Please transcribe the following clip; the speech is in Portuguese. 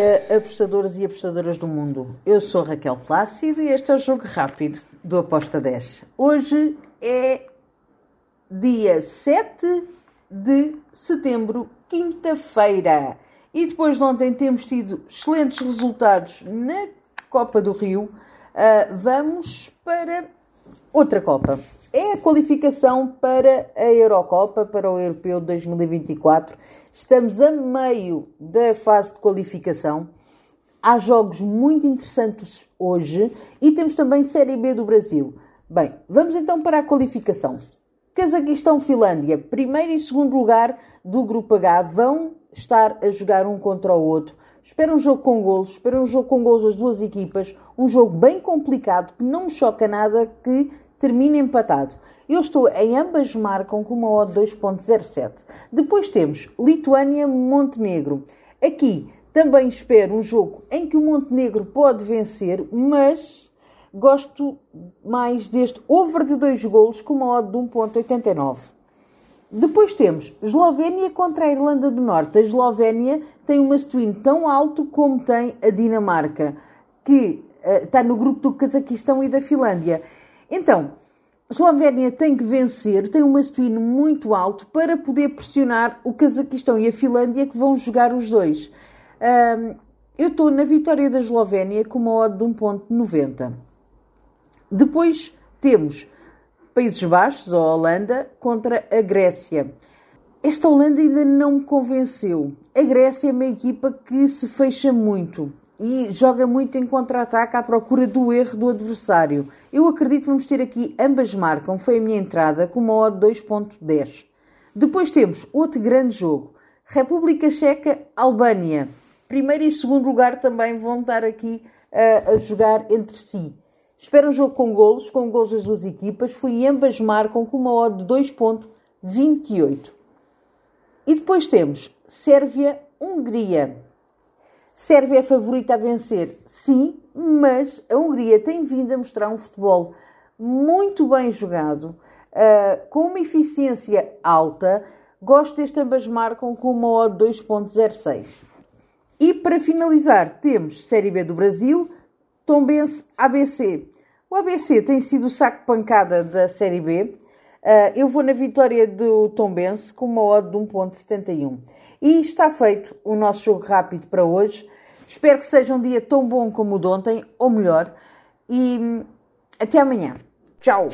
dia, apostadores e apostadoras do mundo. Eu sou Raquel Plácido e este é o Jogo Rápido do Aposta 10. Hoje é dia 7 de setembro, quinta-feira. E depois de ontem temos tido excelentes resultados na Copa do Rio, uh, vamos para outra Copa. É a qualificação para a Eurocopa, para o Europeu 2024. Estamos a meio da fase de qualificação. Há jogos muito interessantes hoje e temos também Série B do Brasil. Bem, vamos então para a qualificação. Cazaquistão-Finlândia, primeiro e segundo lugar do Grupo H, vão estar a jogar um contra o outro. Espera um jogo com golos, espera um jogo com golos das duas equipas, um jogo bem complicado que não me choca nada que termina empatado. Eu estou em ambas marcam com uma odd 2.07. Depois temos Lituânia-Montenegro. Aqui também espero um jogo em que o Montenegro pode vencer, mas gosto mais deste over de dois golos com uma odd de 1.89. Depois temos Eslovénia contra a Irlanda do Norte. A Eslovénia tem uma twin tão alto como tem a Dinamarca, que uh, está no grupo do Cazaquistão e da Finlândia. Então, Eslovénia tem que vencer, tem um masculino muito alto para poder pressionar o Cazaquistão e a Finlândia que vão jogar os dois. Um, eu estou na vitória da Eslovénia com uma odd de 1.90. Depois temos Países Baixos, ou Holanda, contra a Grécia. Esta Holanda ainda não me convenceu. A Grécia é uma equipa que se fecha muito e joga muito em contra-ataque à procura do erro do adversário. Eu acredito que vamos ter aqui ambas marcam, foi a minha entrada, com uma odd 2.10. Depois temos outro grande jogo, República Checa, Albânia. Primeiro e segundo lugar também vão estar aqui uh, a jogar entre si. Espero um jogo com golos, com golos das duas equipas, foi ambas marcam com uma odd de 2.28. E depois temos Sérvia-Hungria. Sérvia é favorita a vencer, sim, mas a Hungria tem vindo a mostrar um futebol muito bem jogado, uh, com uma eficiência alta. Gosto deste ambas marcam com uma odd 2.06. E para finalizar, temos Série B do Brasil, Tombense ABC. O ABC tem sido o saco pancada da Série B. Uh, eu vou na vitória do Tombense com uma odd de 1.71. E está feito o nosso jogo rápido para hoje. Espero que seja um dia tão bom como o de ontem, ou melhor. E hum, até amanhã. Tchau!